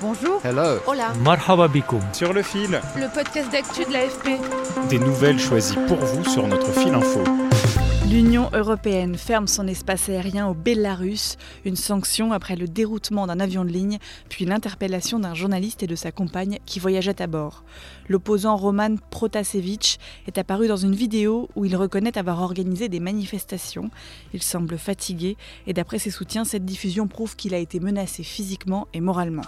Bonjour. Hello. Hola. Marhaba bikoum. Sur le fil, Le podcast d'actu de l'AFP. des nouvelles choisies pour vous sur notre fil info. L'Union européenne ferme son espace aérien au Bélarus, une sanction après le déroutement d'un avion de ligne, puis l'interpellation d'un journaliste et de sa compagne qui voyageaient à bord. L'opposant Roman Protasevich est apparu dans une vidéo où il reconnaît avoir organisé des manifestations. Il semble fatigué et d'après ses soutiens, cette diffusion prouve qu'il a été menacé physiquement et moralement.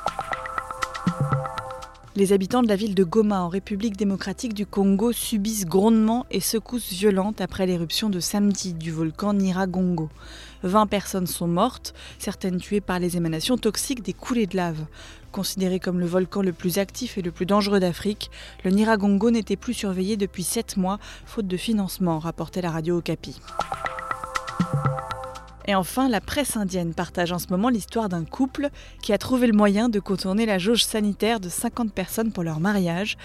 Les habitants de la ville de Goma en République démocratique du Congo subissent grondements et secousses violentes après l'éruption de samedi du volcan Nyiragongo. 20 personnes sont mortes, certaines tuées par les émanations toxiques des coulées de lave. Considéré comme le volcan le plus actif et le plus dangereux d'Afrique, le Nyiragongo n'était plus surveillé depuis 7 mois, faute de financement, rapportait la radio Okapi. Et enfin, la presse indienne partage en ce moment l'histoire d'un couple qui a trouvé le moyen de contourner la jauge sanitaire de 50 personnes pour leur mariage.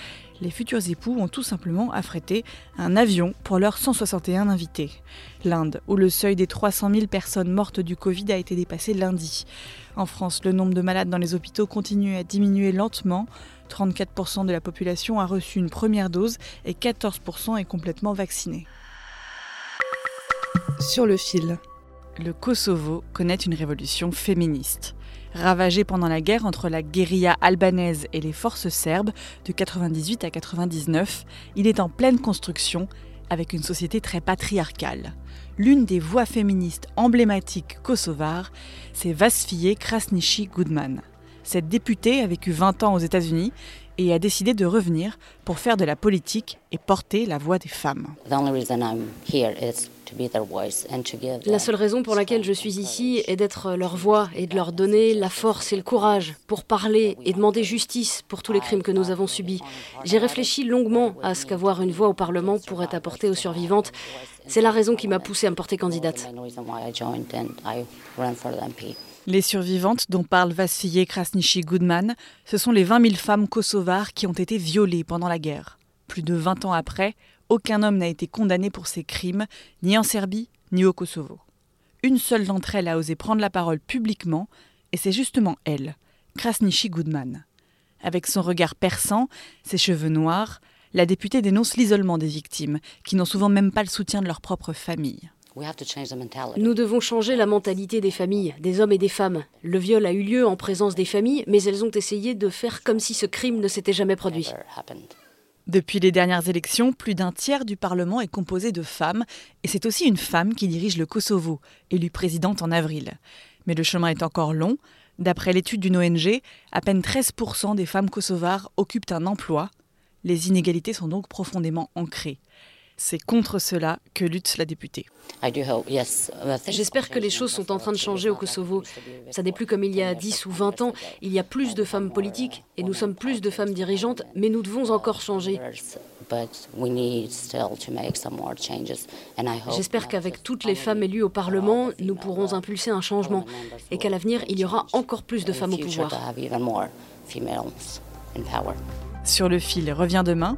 Les futurs époux ont tout simplement affrété un avion pour leurs 161 invités. L'Inde, où le seuil des 300 000 personnes mortes du Covid a été dépassé lundi. En France, le nombre de malades dans les hôpitaux continue à diminuer lentement. 34% de la population a reçu une première dose et 14% est complètement vaccinée. Sur le fil. Le Kosovo connaît une révolution féministe. Ravagé pendant la guerre entre la guérilla albanaise et les forces serbes de 98 à 99, il est en pleine construction avec une société très patriarcale. L'une des voix féministes emblématiques kosovares, c'est Vasfije Krasniqi Goodman. Cette députée a vécu 20 ans aux États-Unis et a décidé de revenir pour faire de la politique et porter la voix des femmes. La seule raison pour laquelle je suis ici est d'être leur voix et de leur donner la force et le courage pour parler et demander justice pour tous les crimes que nous avons subis. J'ai réfléchi longuement à ce qu'avoir une voix au Parlement pourrait apporter aux survivantes. C'est la raison qui m'a poussée à me porter candidate. Les survivantes dont parle Vassilier Krasniqi Goodman, ce sont les 20 000 femmes kosovares qui ont été violées pendant la guerre. Plus de 20 ans après, aucun homme n'a été condamné pour ces crimes, ni en Serbie, ni au Kosovo. Une seule d'entre elles a osé prendre la parole publiquement, et c'est justement elle, Krasniqi Goodman. Avec son regard perçant, ses cheveux noirs, la députée dénonce l'isolement des victimes, qui n'ont souvent même pas le soutien de leur propre famille. Nous devons changer la mentalité des familles, des hommes et des femmes. Le viol a eu lieu en présence des familles, mais elles ont essayé de faire comme si ce crime ne s'était jamais produit. Depuis les dernières élections, plus d'un tiers du Parlement est composé de femmes, et c'est aussi une femme qui dirige le Kosovo, élue présidente en avril. Mais le chemin est encore long. D'après l'étude d'une ONG, à peine 13% des femmes kosovares occupent un emploi. Les inégalités sont donc profondément ancrées. C'est contre cela que lutte la députée. J'espère que les choses sont en train de changer au Kosovo. Ça n'est plus comme il y a 10 ou 20 ans. Il y a plus de femmes politiques et nous sommes plus de femmes dirigeantes, mais nous devons encore changer. J'espère qu'avec toutes les femmes élues au Parlement, nous pourrons impulser un changement et qu'à l'avenir, il y aura encore plus de femmes au pouvoir. Sur le fil revient demain.